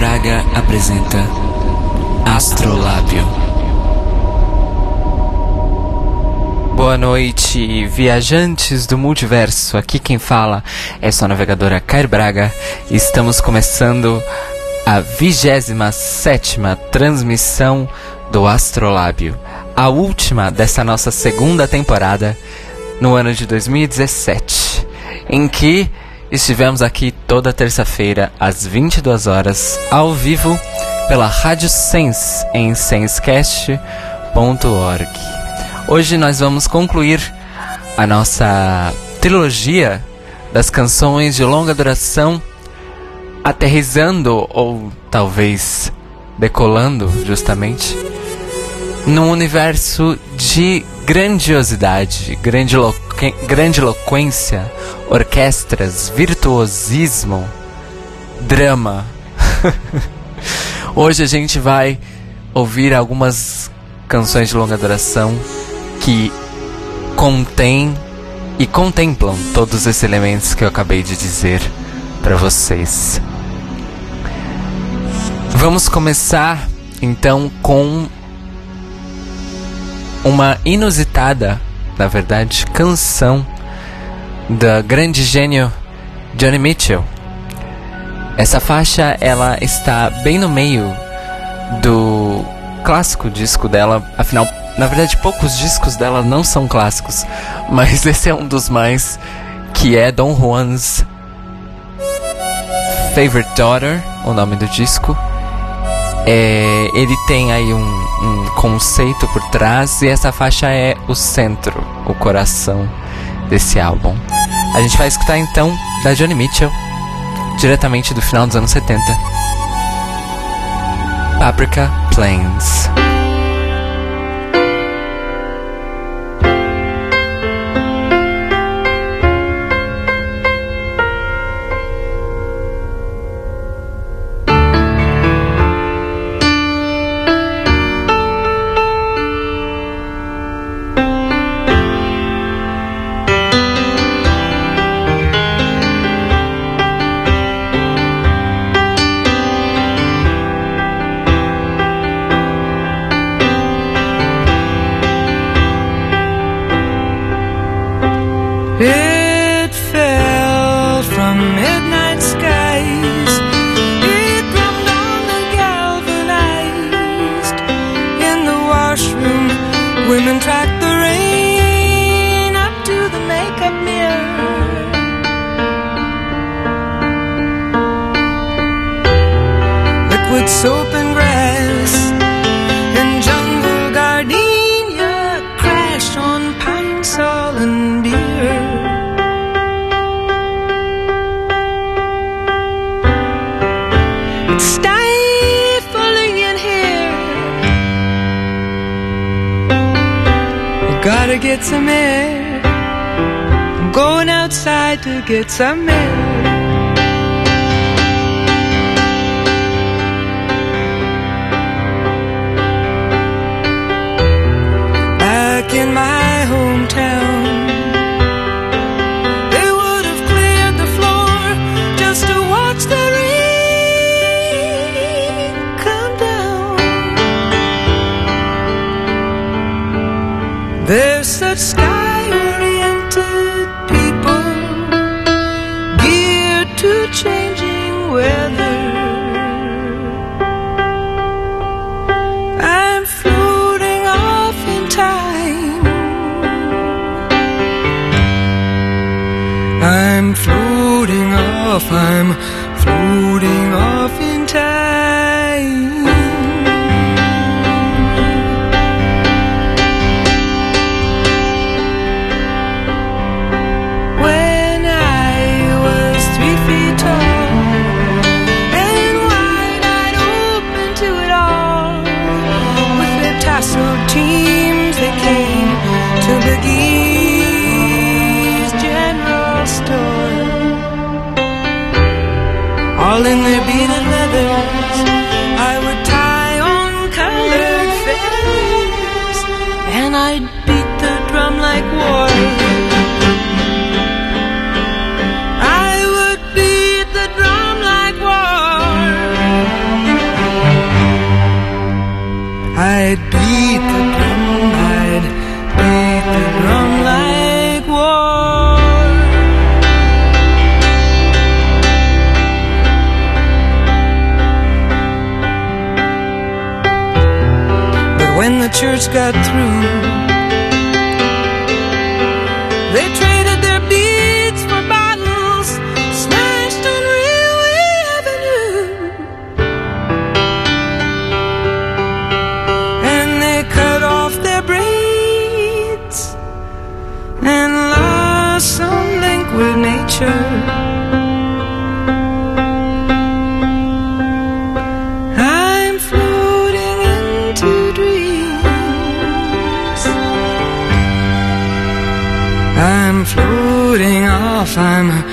Braga apresenta Astrolábio. Boa noite, viajantes do multiverso. Aqui quem fala é sua navegadora Cairo Braga. Estamos começando a 27 transmissão do Astrolábio, a última dessa nossa segunda temporada no ano de 2017, em que estivemos aqui toda terça-feira às 22 horas ao vivo pela Rádio Sense em sensecast.org. Hoje nós vamos concluir a nossa trilogia das canções de longa duração, aterrizando ou talvez decolando justamente num universo de grandiosidade, grandiloquência, orquestras, virtuosismo, drama. Hoje a gente vai ouvir algumas canções de longa duração que contêm e contemplam todos esses elementos que eu acabei de dizer para vocês. Vamos começar então com uma inusitada, na verdade, canção da grande gênio Johnny Mitchell. Essa faixa ela está bem no meio do clássico disco dela, afinal, na verdade, poucos discos dela não são clássicos, mas esse é um dos mais que é Don Juan's Favorite Daughter, o nome do disco. É, ele tem aí um, um conceito por trás e essa faixa é o centro, o coração desse álbum. A gente vai escutar então da Johnny Mitchell, diretamente do final dos anos 70. Paprika Plains. midnight skies. Galvanized. In the washroom, women track the rain up to the makeup mirror. Liquid soap get some air. I'm going outside to get some air. Off, got through. Floating off, I'm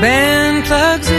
band plugs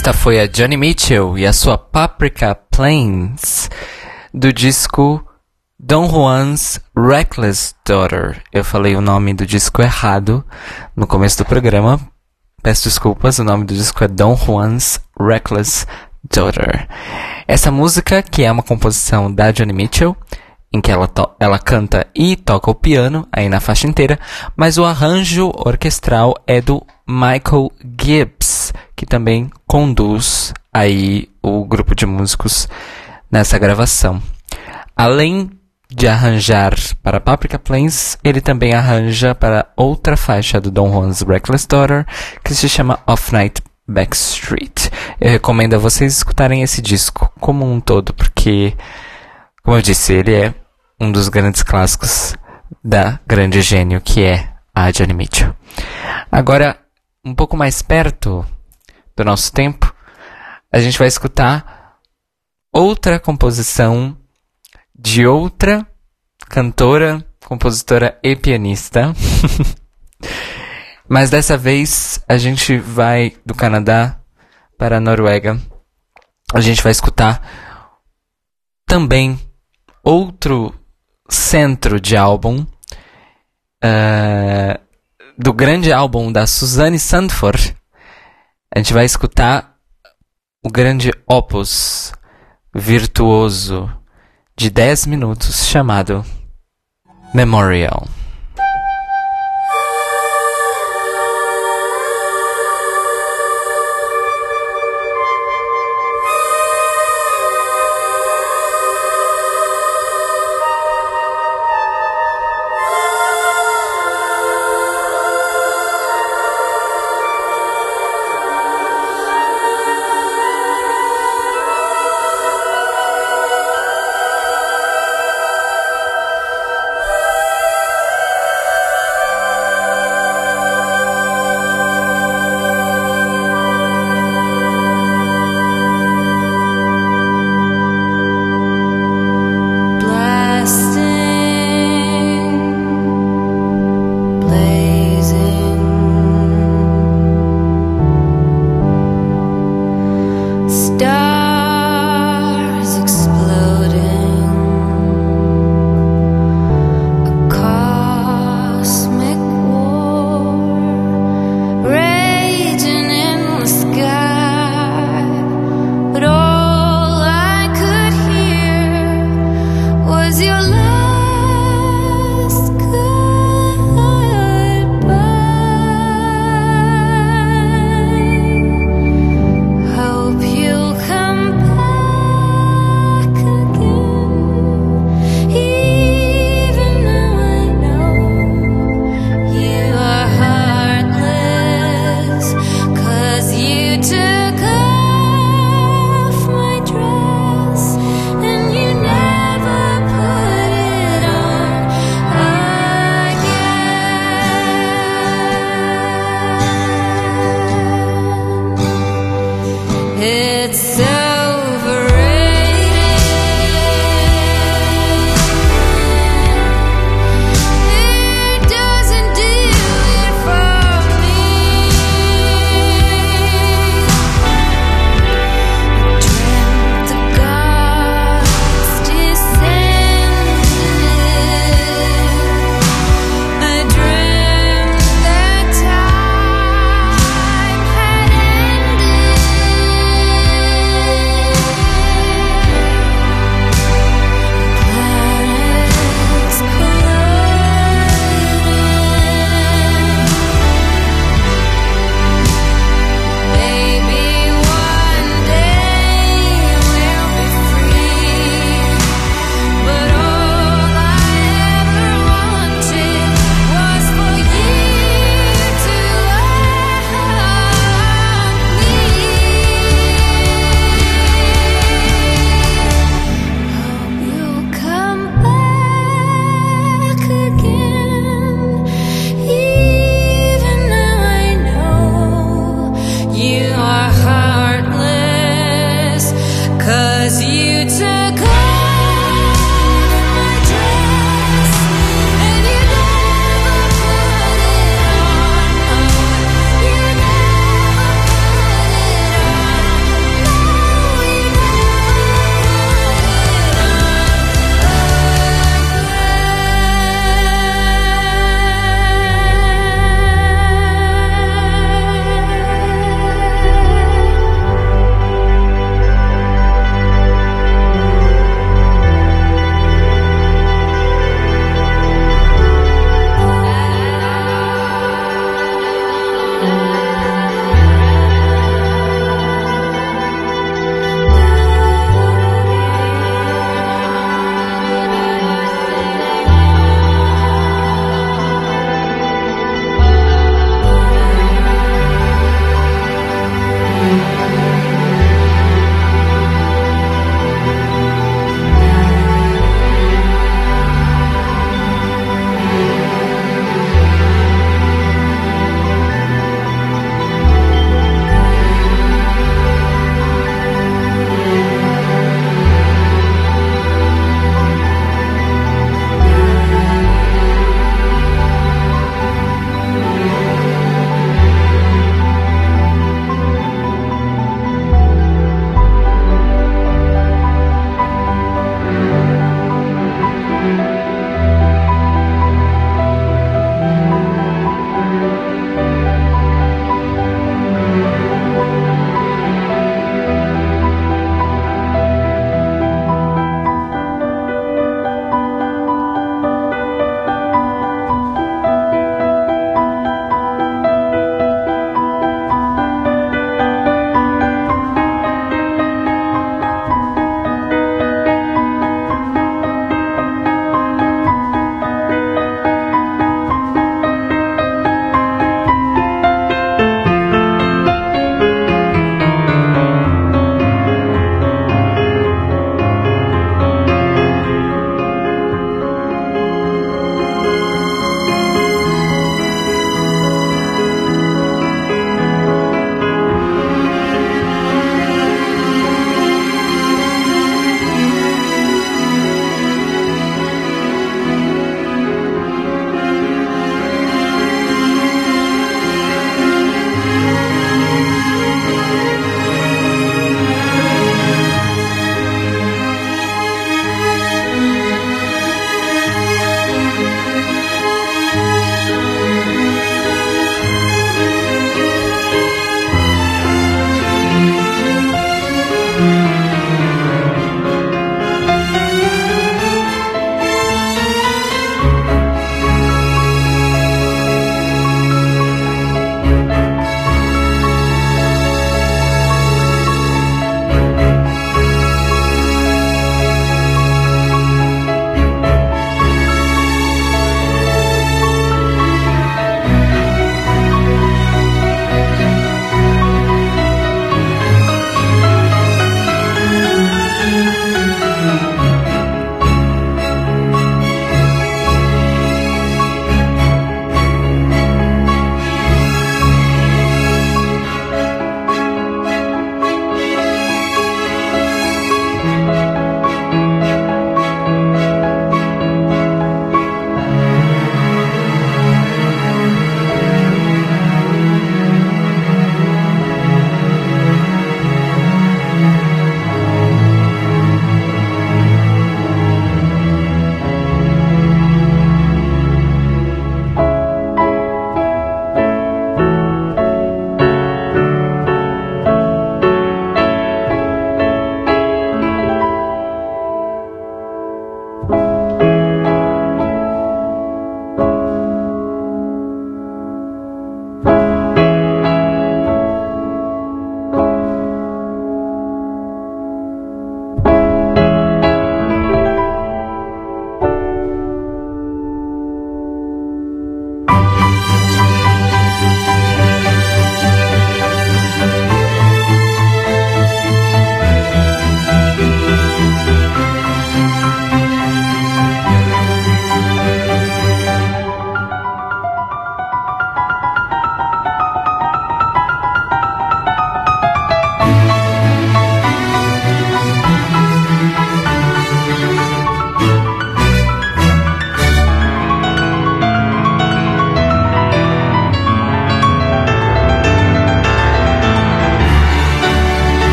Esta foi a Johnny Mitchell e a sua Paprika Plains do disco Don Juan's Reckless Daughter. Eu falei o nome do disco errado no começo do programa. Peço desculpas, o nome do disco é Don Juan's Reckless Daughter. Essa música, que é uma composição da Johnny Mitchell, em que ela, ela canta e toca o piano, aí na faixa inteira, mas o arranjo orquestral é do Michael Gibbs, que também conduz aí o grupo de músicos nessa gravação. Além de arranjar para Paprika Plains, ele também arranja para outra faixa do Don Juan's Reckless Daughter, que se chama Off Night Backstreet. Eu recomendo a vocês escutarem esse disco como um todo, porque, como eu disse, ele é um dos grandes clássicos da grande gênio que é a Johnny Mitchell. Agora, um pouco mais perto do nosso tempo, a gente vai escutar outra composição de outra cantora, compositora e pianista. Mas dessa vez a gente vai do Canadá para a Noruega. A gente vai escutar também outro centro de álbum uh, do grande álbum da Suzanne Sandford. A gente vai escutar o grande opus virtuoso de 10 minutos chamado Memorial.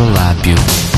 Astrolábio. Our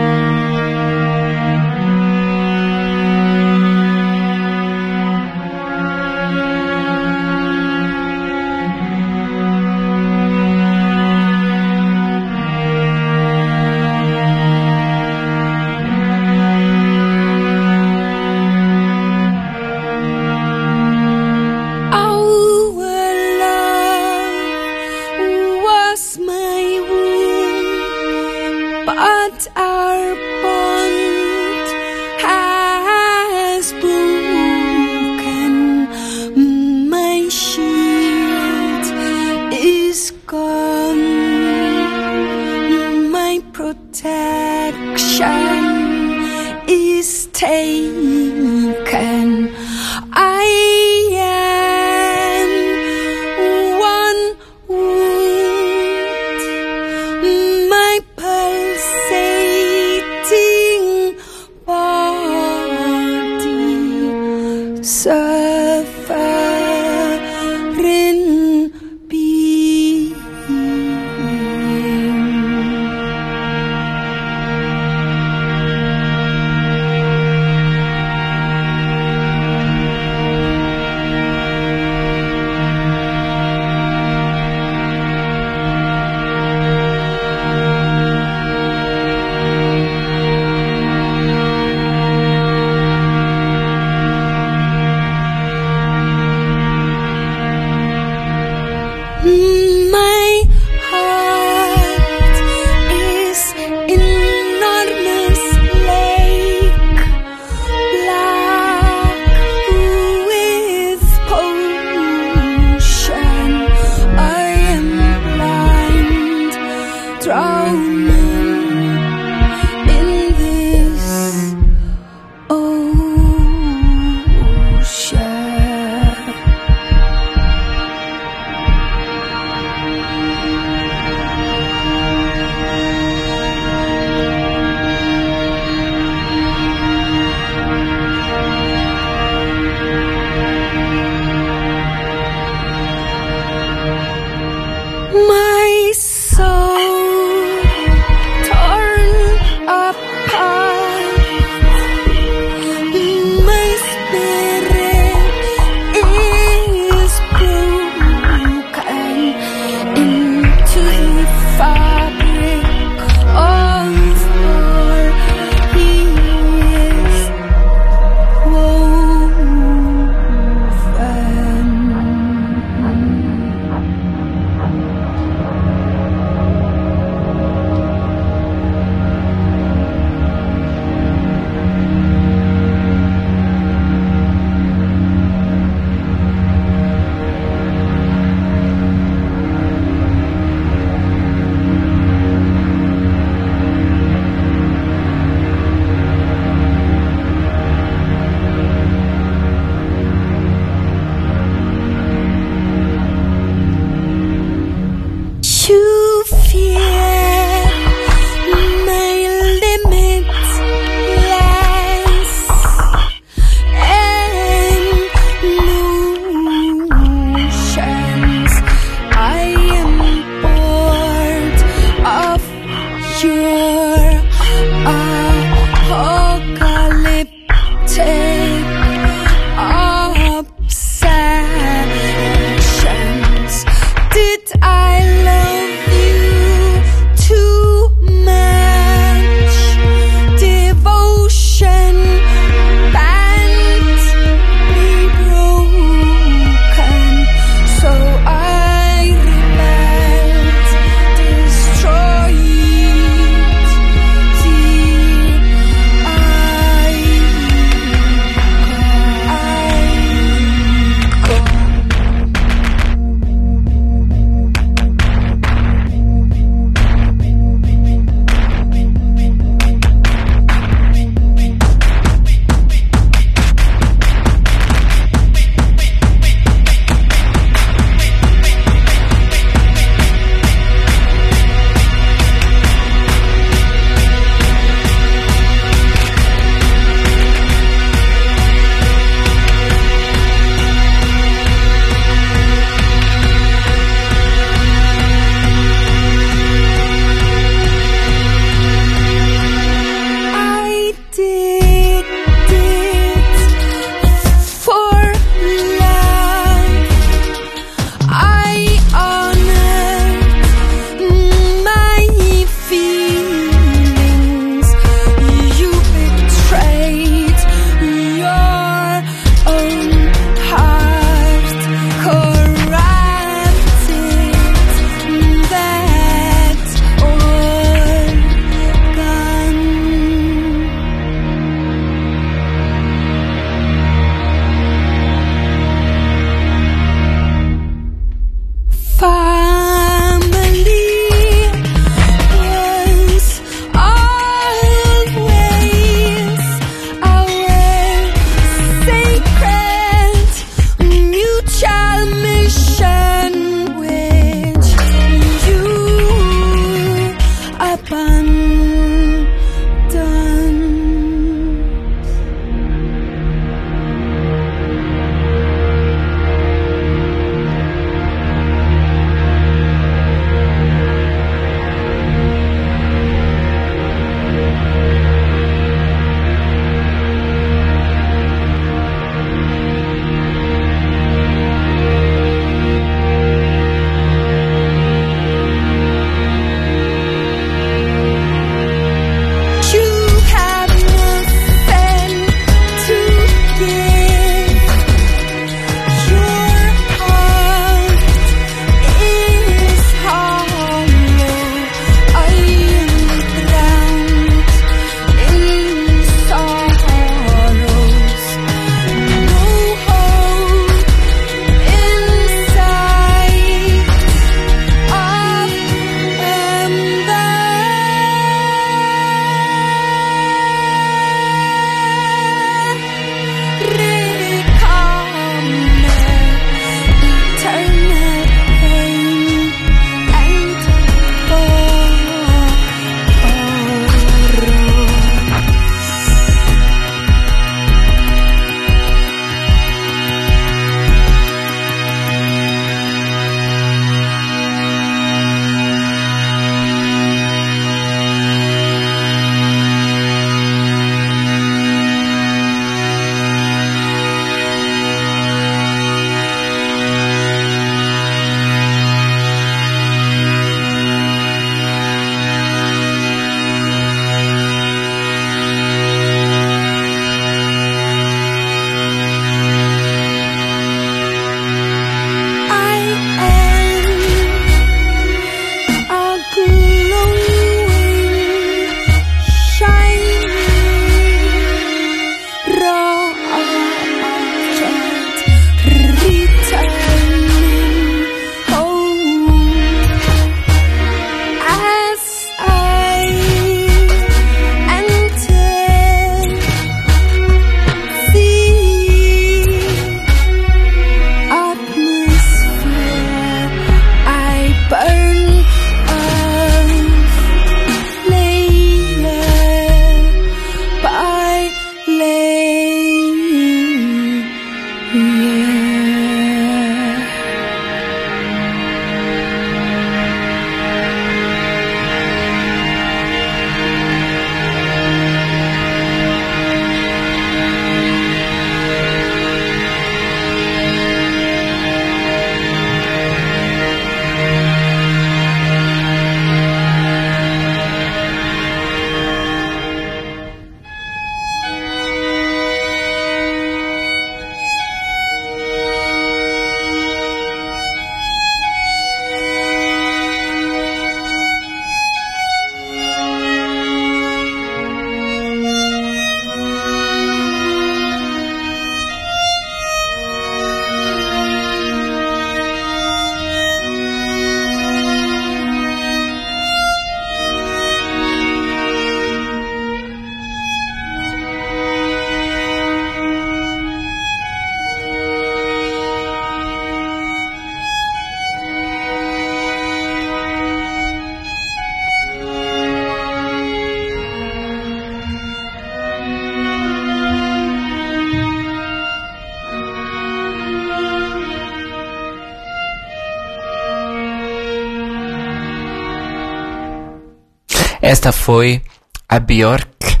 Esta foi a Björk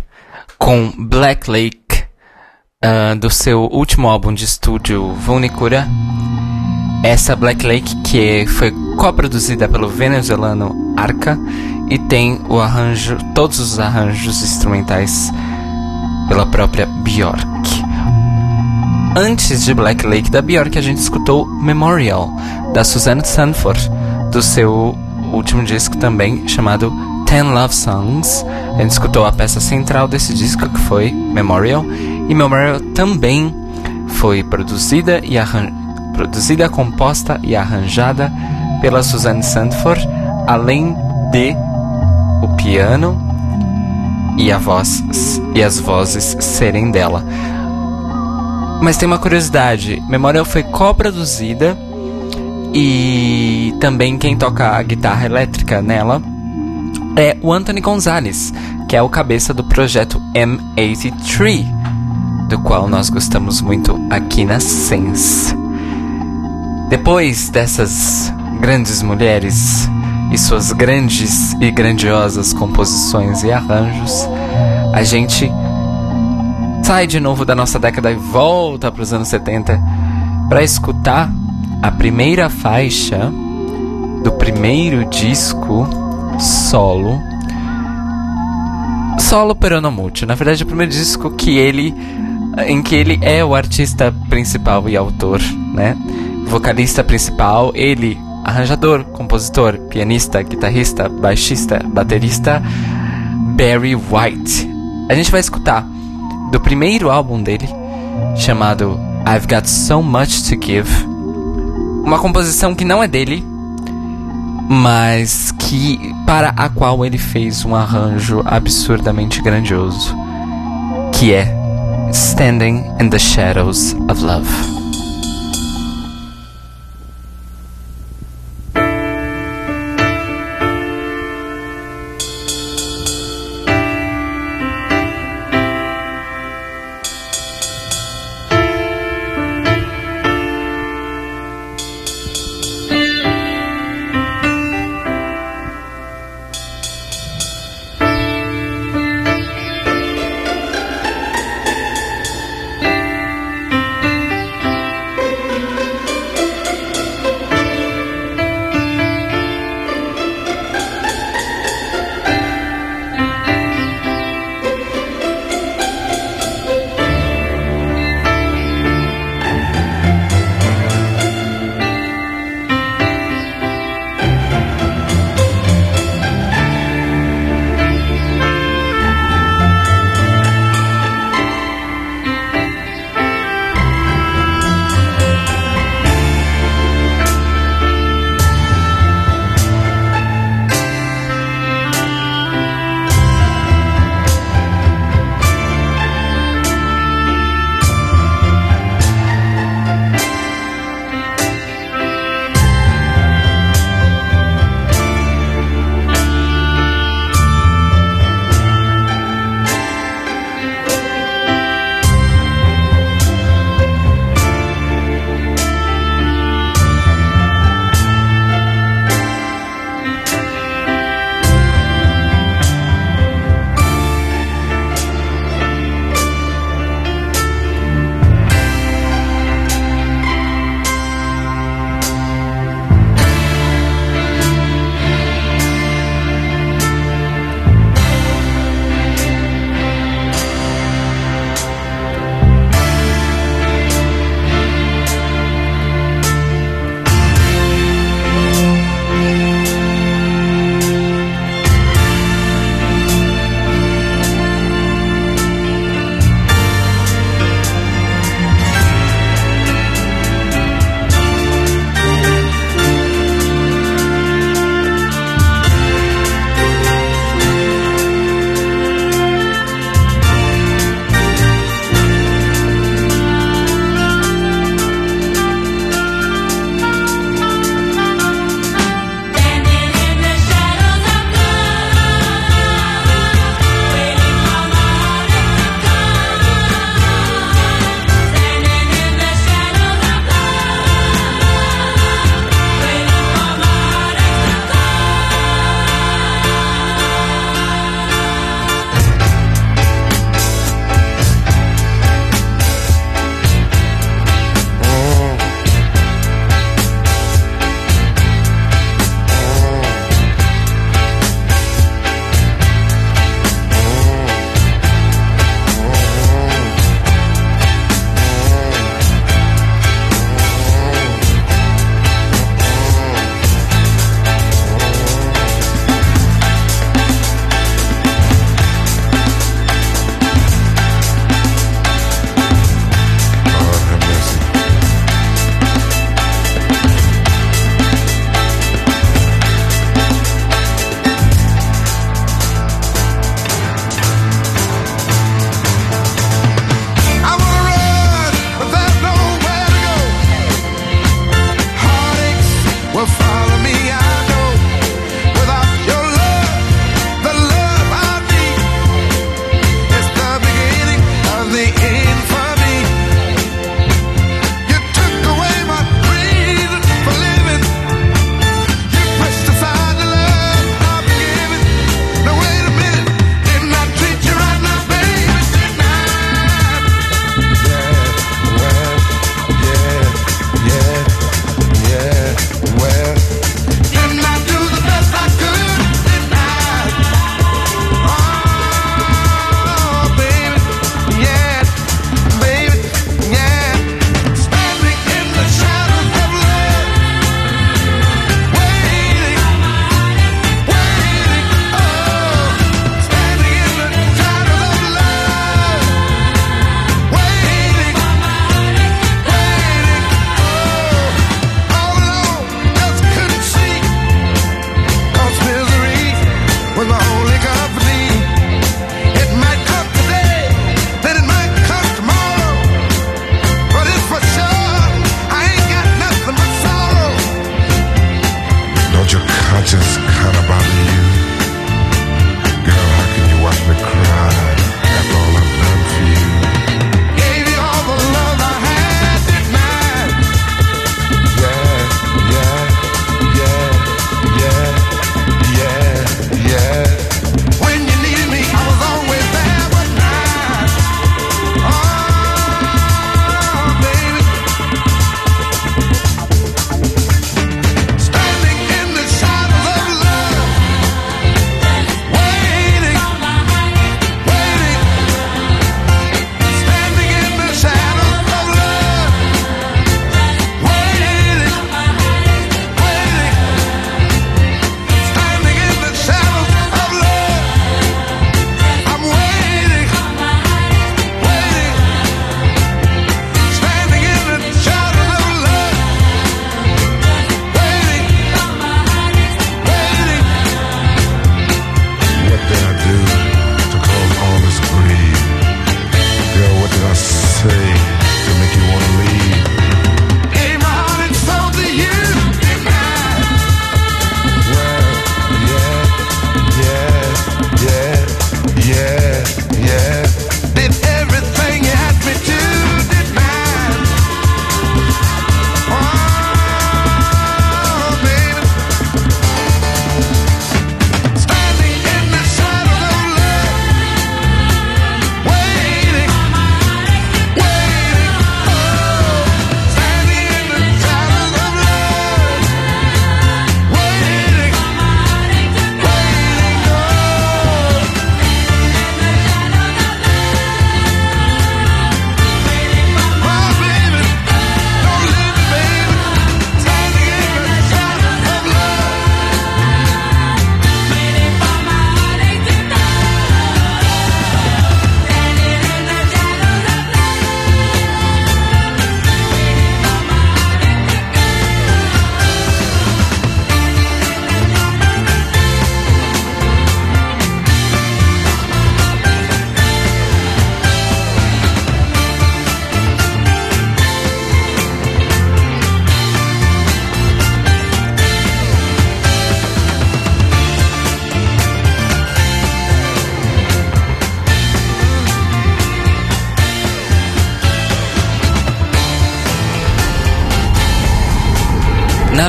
com Black Lake uh, do seu último álbum de estúdio Vunicura. Essa Black Lake que foi co-produzida pelo venezuelano Arca e tem o arranjo, todos os arranjos instrumentais pela própria Björk. Antes de Black Lake da Björk, a gente escutou Memorial da Suzanne Sanford do seu último disco também chamado Ten Love Songs. A gente escutou a peça central desse disco que foi Memorial e Memorial também foi produzida e produzida, composta e arranjada pela Suzanne Sanford, além de o piano e a voz e as vozes serem dela. Mas tem uma curiosidade, Memorial foi co-produzida e também quem toca a guitarra elétrica nela é o Anthony Gonzalez, que é o cabeça do projeto M83, do qual nós gostamos muito aqui na Sense. Depois dessas grandes mulheres e suas grandes e grandiosas composições e arranjos, a gente sai de novo da nossa década e volta para os anos 70 para escutar a primeira faixa do primeiro disco solo solo Peronomute. Na verdade, o primeiro disco que ele em que ele é o artista principal e autor, né? Vocalista principal, ele arranjador, compositor, pianista, guitarrista, baixista, baterista Barry White. A gente vai escutar do primeiro álbum dele, chamado I've Got So Much to Give uma composição que não é dele, mas que para a qual ele fez um arranjo absurdamente grandioso, que é Standing in the Shadows of Love.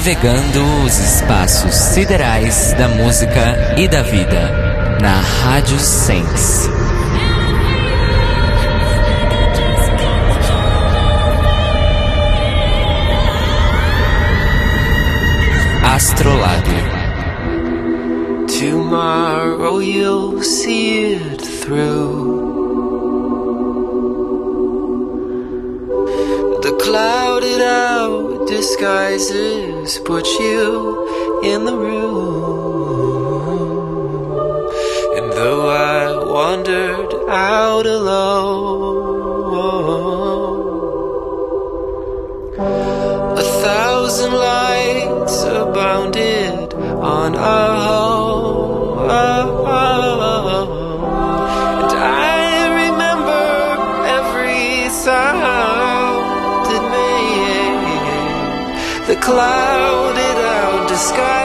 navegando os espaços siderais da música e da vida na Rádio Sens. And though I wandered out alone, a thousand lights abounded on our home. And I remember every sound it made. The clouded out the.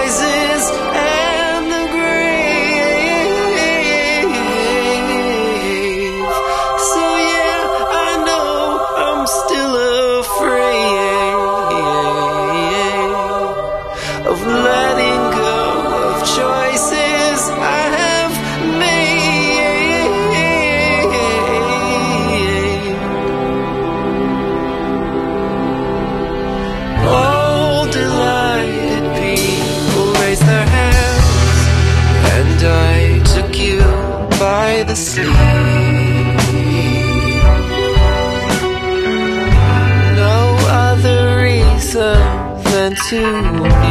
too.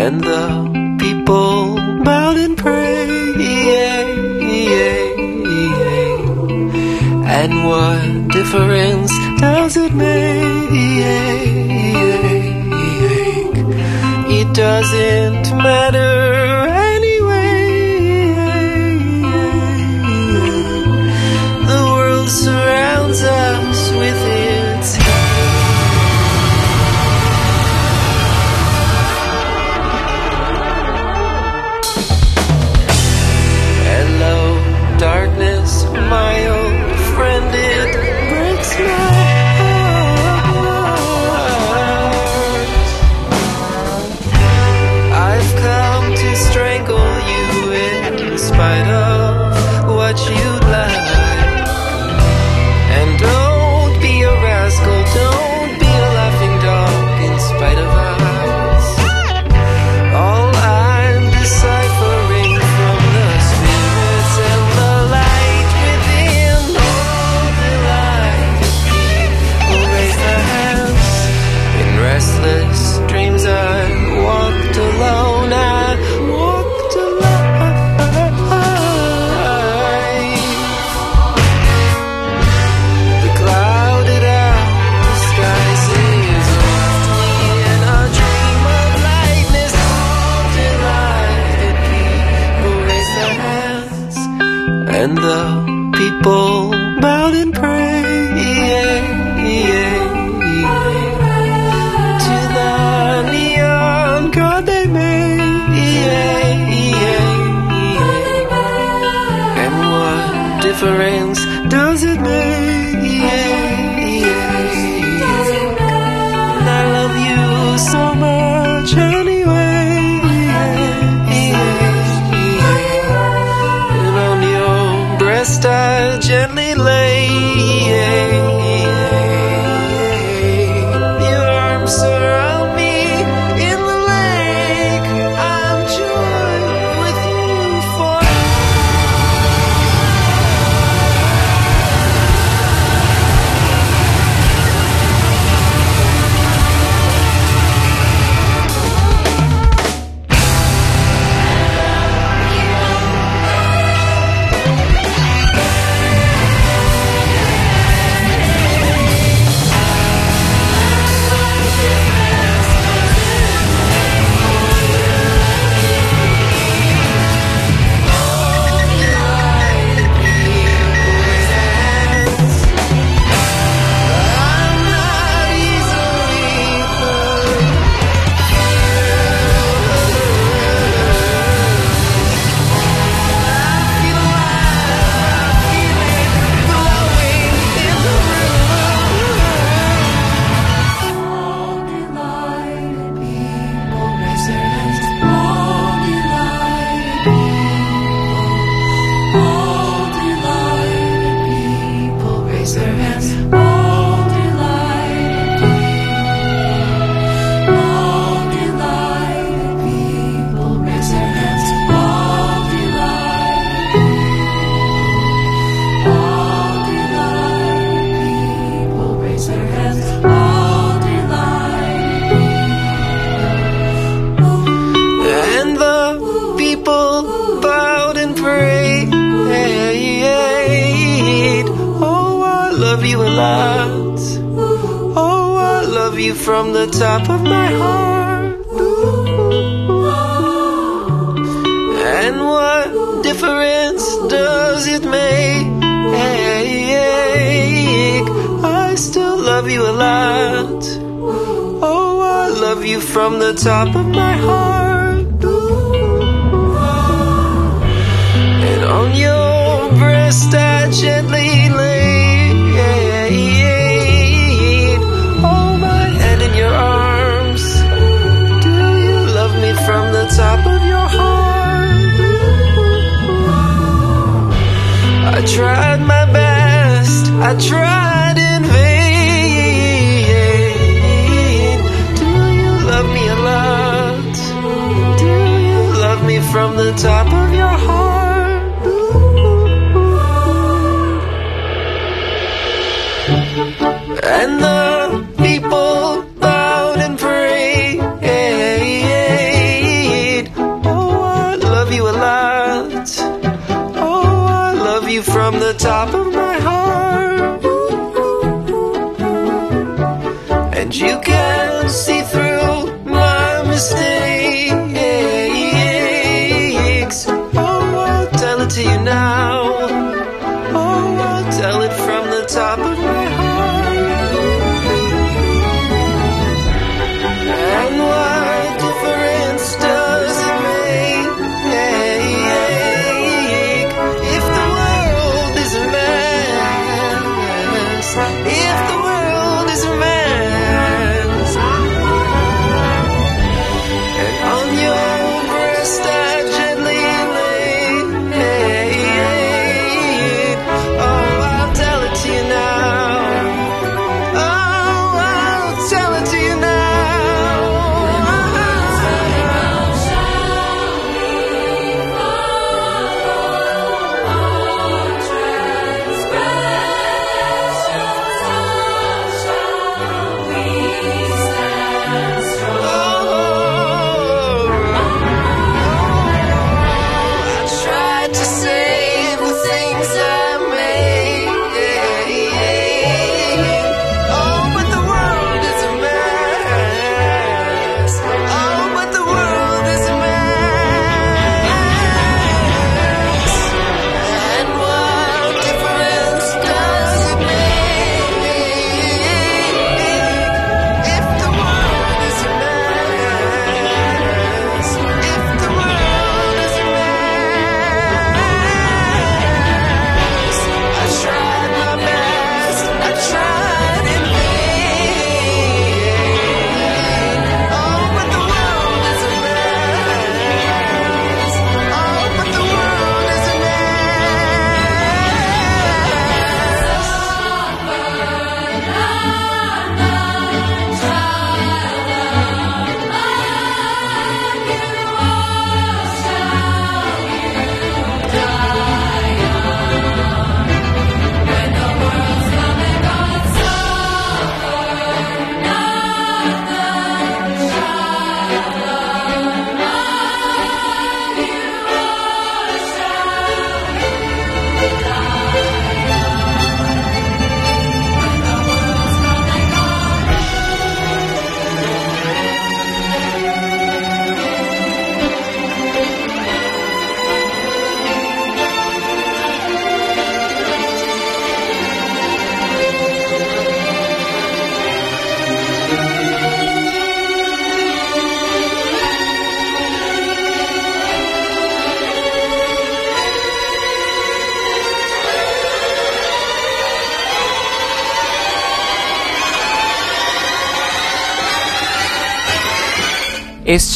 and the people bowed and prayed. And what difference does it make?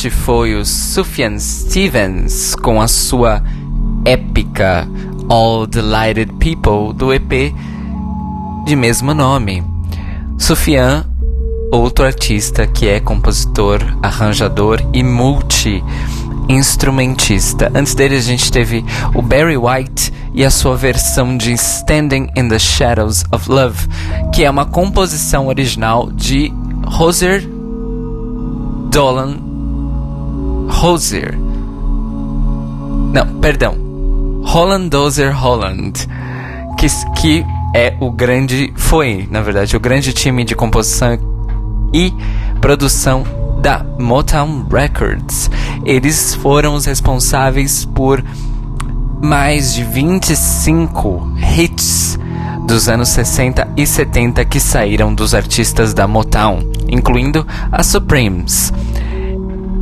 Este foi o Sufjan Stevens com a sua épica All Delighted People do EP de mesmo nome. Sufjan, outro artista que é compositor, arranjador e multi-instrumentista. Antes dele a gente teve o Barry White e a sua versão de Standing in the Shadows of Love, que é uma composição original de Roser Dolan Hosier. Não, perdão. Holland Dozer Holland. Que, que é o grande. Foi, na verdade, o grande time de composição e produção da Motown Records. Eles foram os responsáveis por mais de 25 hits dos anos 60 e 70 que saíram dos artistas da Motown, incluindo a Supremes.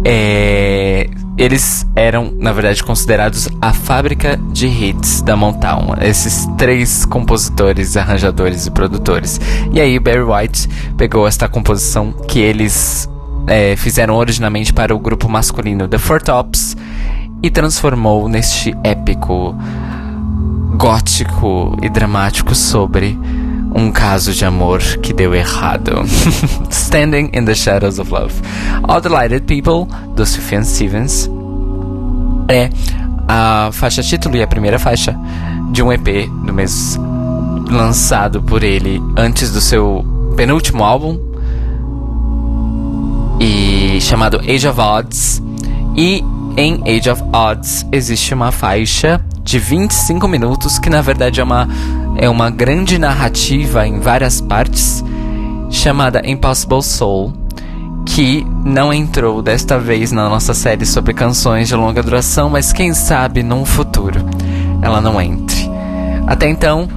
É, eles eram, na verdade, considerados a fábrica de hits da Motown. Esses três compositores, arranjadores e produtores. E aí, Barry White pegou esta composição que eles é, fizeram originalmente para o grupo masculino The Four Tops e transformou neste épico gótico e dramático sobre um caso de amor que deu errado. Standing in the Shadows of Love. All Delighted People, do Sufjan Stevens, é a faixa título e a primeira faixa de um EP do mês lançado por ele antes do seu penúltimo álbum e chamado Age of Odds e em Age of Odds existe uma faixa de 25 minutos que na verdade é uma é uma grande narrativa em várias partes chamada Impossible Soul, que não entrou desta vez na nossa série sobre canções de longa duração, mas quem sabe num futuro ela não entre. Até então,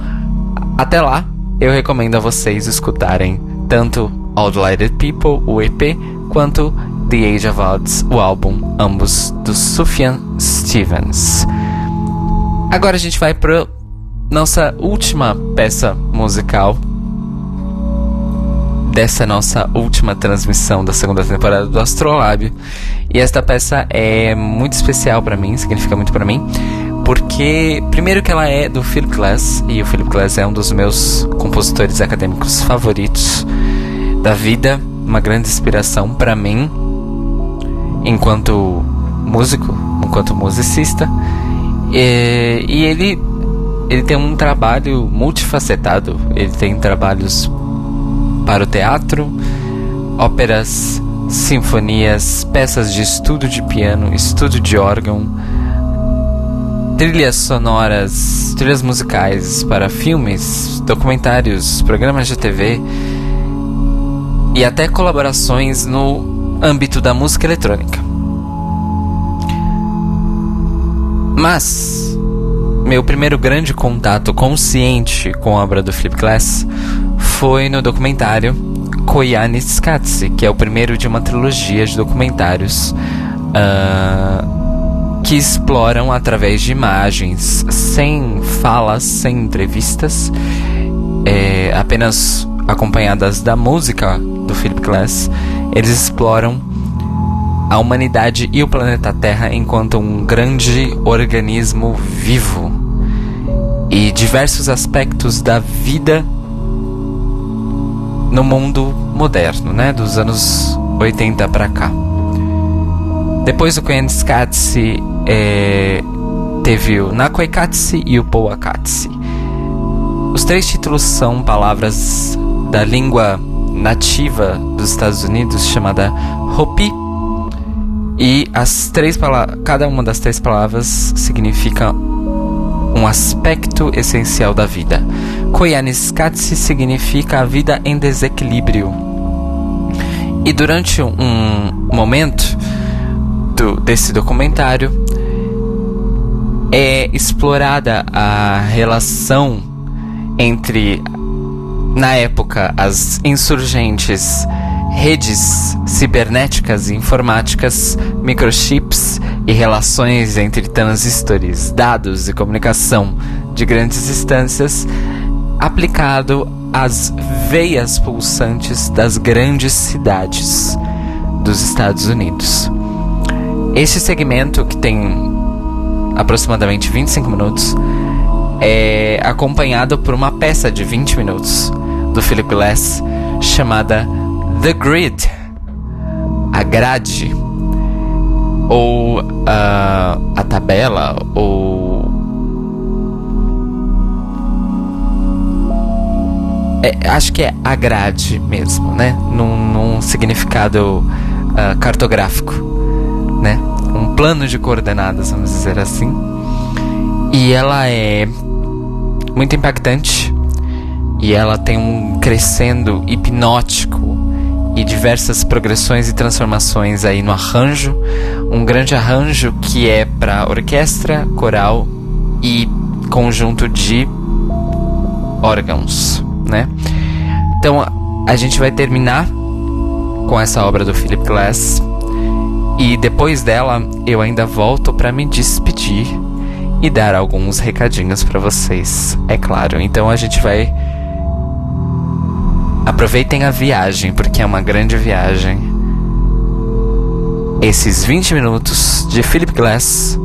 até lá, eu recomendo a vocês escutarem tanto All the Lighted People, o EP, quanto The Age of Odds, o álbum, ambos do Sufjan Stevens. Agora a gente vai para nossa última peça musical dessa nossa última transmissão da segunda temporada do Astrolab. E esta peça é muito especial para mim, significa muito para mim, porque primeiro que ela é do Philip Glass e o Philip Glass é um dos meus compositores acadêmicos favoritos da vida, uma grande inspiração para mim enquanto músico, enquanto musicista. E, e ele ele tem um trabalho multifacetado. Ele tem trabalhos para o teatro, óperas, sinfonias, peças de estudo de piano, estudo de órgão, trilhas sonoras, trilhas musicais para filmes, documentários, programas de TV e até colaborações no âmbito da música eletrônica. Mas meu primeiro grande contato consciente com a obra do Philip Glass foi no documentário Koyanis Katsi, que é o primeiro de uma trilogia de documentários uh, que exploram através de imagens, sem falas, sem entrevistas, é, apenas acompanhadas da música do Philip Glass, eles exploram a humanidade e o planeta Terra enquanto um grande organismo vivo e diversos aspectos da vida no mundo moderno, né, dos anos 80 para cá. Depois do Koyanskatsi, é, teve o Nakoikatsi e o Pouakatsi. Os três títulos são palavras da língua nativa dos Estados Unidos chamada Hopi e as três cada uma das três palavras significa um aspecto essencial da vida. Koyaanisqatsi significa a vida em desequilíbrio. E durante um momento do, desse documentário é explorada a relação entre, na época, as insurgentes redes cibernéticas e informáticas, microchips e relações entre transistores, dados e comunicação de grandes distâncias, aplicado às veias pulsantes das grandes cidades dos Estados Unidos. Esse segmento, que tem aproximadamente 25 minutos, é acompanhado por uma peça de 20 minutos do Philip Glass chamada The Grid a grade ou uh, a tabela ou é, acho que é a grade mesmo, né? Num, num significado uh, cartográfico, né? Um plano de coordenadas, vamos dizer assim. E ela é muito impactante e ela tem um crescendo hipnótico e diversas progressões e transformações aí no arranjo, um grande arranjo que é para orquestra, coral e conjunto de órgãos, né? Então a gente vai terminar com essa obra do Philip Glass e depois dela eu ainda volto para me despedir e dar alguns recadinhos para vocês, é claro. Então a gente vai Aproveitem a viagem, porque é uma grande viagem. Esses 20 minutos de Philip Glass,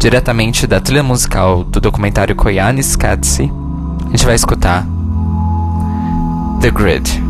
diretamente da trilha musical do documentário Koyanis Katsi, a gente vai escutar The Grid.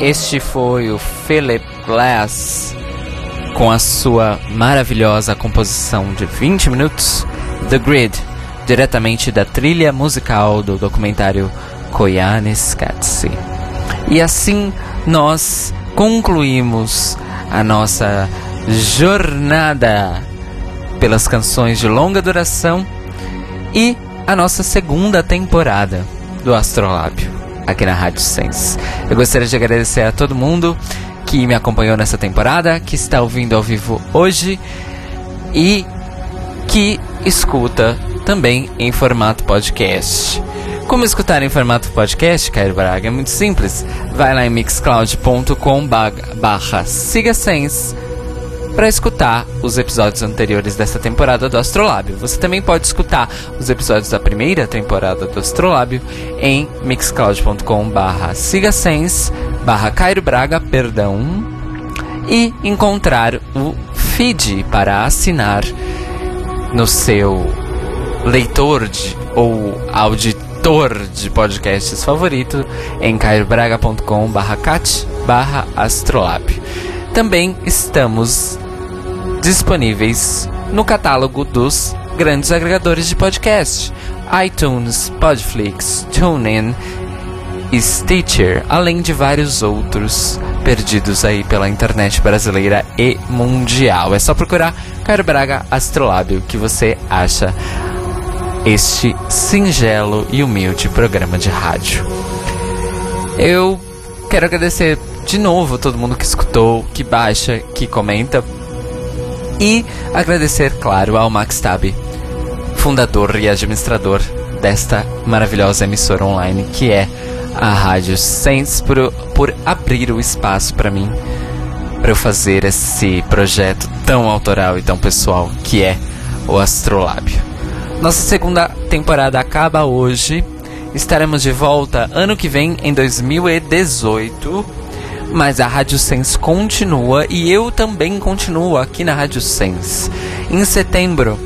Este foi o Philip Glass com a sua maravilhosa composição de 20 minutos, The Grid, diretamente da trilha musical do documentário Koyaanisqatsi. E assim nós concluímos a nossa jornada pelas canções de longa duração e a nossa segunda temporada do Astrolábio aqui na Rádio Sense. Eu gostaria de agradecer a todo mundo que me acompanhou nessa temporada, que está ouvindo ao vivo hoje e que escuta também em formato podcast. Como escutar em formato podcast, Caio Braga? É muito simples. Vai lá em mixcloud.com barra siga sense para escutar os episódios anteriores dessa temporada do Astrolábio. Você também pode escutar os episódios da primeira temporada do Astrolábio em mixcloud.com barra sigasense barra Cairo Braga, perdão, e encontrar o feed para assinar no seu leitor de, ou auditor de podcasts favorito em cairobraga.com barra cat barra astrolábio. Também estamos disponíveis no catálogo dos grandes agregadores de podcast: iTunes, Podflix, TuneIn e Stitcher, além de vários outros perdidos aí pela internet brasileira e mundial. É só procurar Cairo Braga Astrolábio que você acha este singelo e humilde programa de rádio. Eu quero agradecer de novo todo mundo que escutou, que baixa, que comenta. E agradecer, claro, ao Max Tab, fundador e administrador desta maravilhosa emissora online que é a Rádio Sense, por, por abrir o espaço para mim, para eu fazer esse projeto tão autoral e tão pessoal que é o Astrolábio. Nossa segunda temporada acaba hoje. Estaremos de volta ano que vem, em 2018 mas a Rádio Sense continua e eu também continuo aqui na Rádio Sense. Em setembro,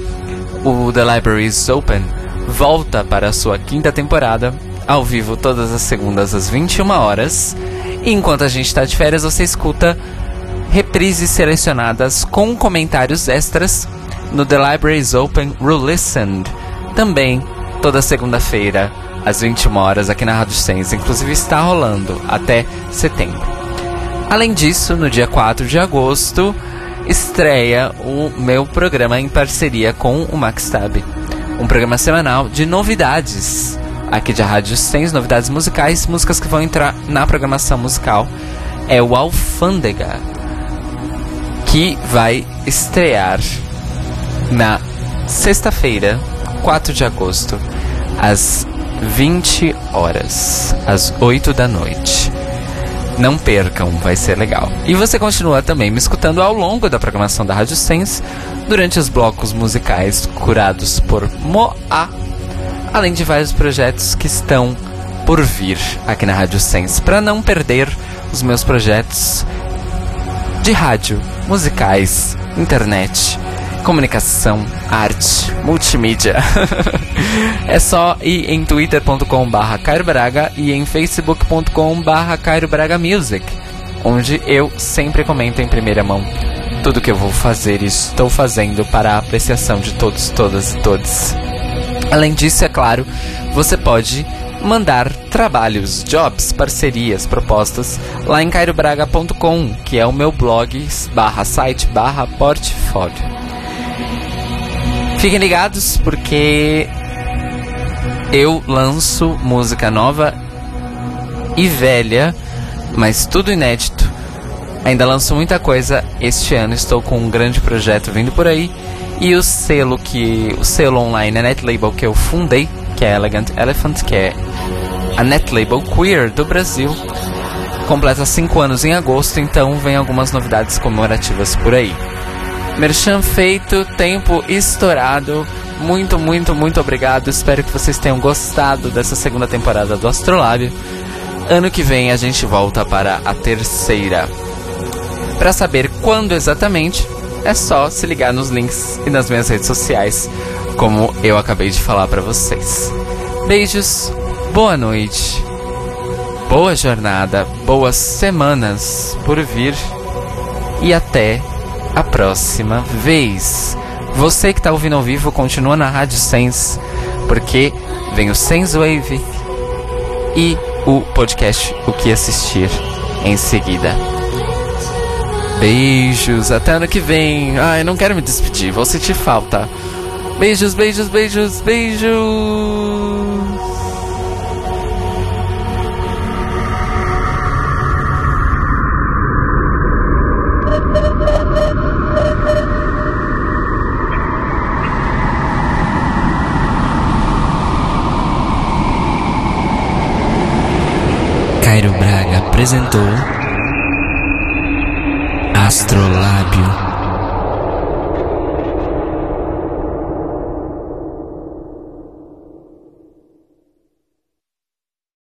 o The Library is Open volta para a sua quinta temporada, ao vivo todas as segundas às 21 horas. E enquanto a gente está de férias, você escuta reprises selecionadas com comentários extras no The Library is Open Re-Listened, também toda segunda-feira às 21 horas aqui na Rádio Sense. Inclusive está rolando até setembro. Além disso, no dia 4 de agosto, estreia o meu programa em parceria com o Maxtab. Um programa semanal de novidades aqui de Rádio Sem, novidades musicais, músicas que vão entrar na programação musical. É o Alfândega, que vai estrear na sexta-feira, 4 de agosto, às 20 horas, às 8 da noite. Não percam, vai ser legal. E você continua também me escutando ao longo da programação da Rádio Sense durante os blocos musicais curados por Moa, além de vários projetos que estão por vir aqui na Rádio Sense. Para não perder os meus projetos de rádio, musicais, internet comunicação, arte, multimídia. é só ir em twitter.com barra Braga e em facebook.com barra Braga Music, onde eu sempre comento em primeira mão tudo que eu vou fazer e estou fazendo para a apreciação de todos, todas e todos. Além disso, é claro, você pode mandar trabalhos, jobs, parcerias, propostas lá em cairobraga.com, que é o meu blog barra site barra portfólio. Fiquem ligados porque eu lanço música nova e velha, mas tudo inédito. Ainda lanço muita coisa este ano, estou com um grande projeto vindo por aí. E o selo que. O selo online, a Netlabel que eu fundei, que é Elegant Elephant, que é a Netlabel Queer do Brasil, completa 5 anos em agosto, então vem algumas novidades comemorativas por aí. Merchan feito, tempo estourado. Muito, muito, muito obrigado. Espero que vocês tenham gostado dessa segunda temporada do Astrolábio. Ano que vem a gente volta para a terceira. Para saber quando exatamente, é só se ligar nos links e nas minhas redes sociais, como eu acabei de falar para vocês. Beijos, boa noite boa jornada, boas semanas por vir e até a próxima vez. Você que está ouvindo ao vivo, continua na Rádio Sense, porque vem o Sense Wave e o podcast O que assistir em seguida. Beijos, até ano que vem. Ai, não quero me despedir, vou sentir falta. Beijos, beijos, beijos, beijos. Cairo Braga apresentou Astrolábio.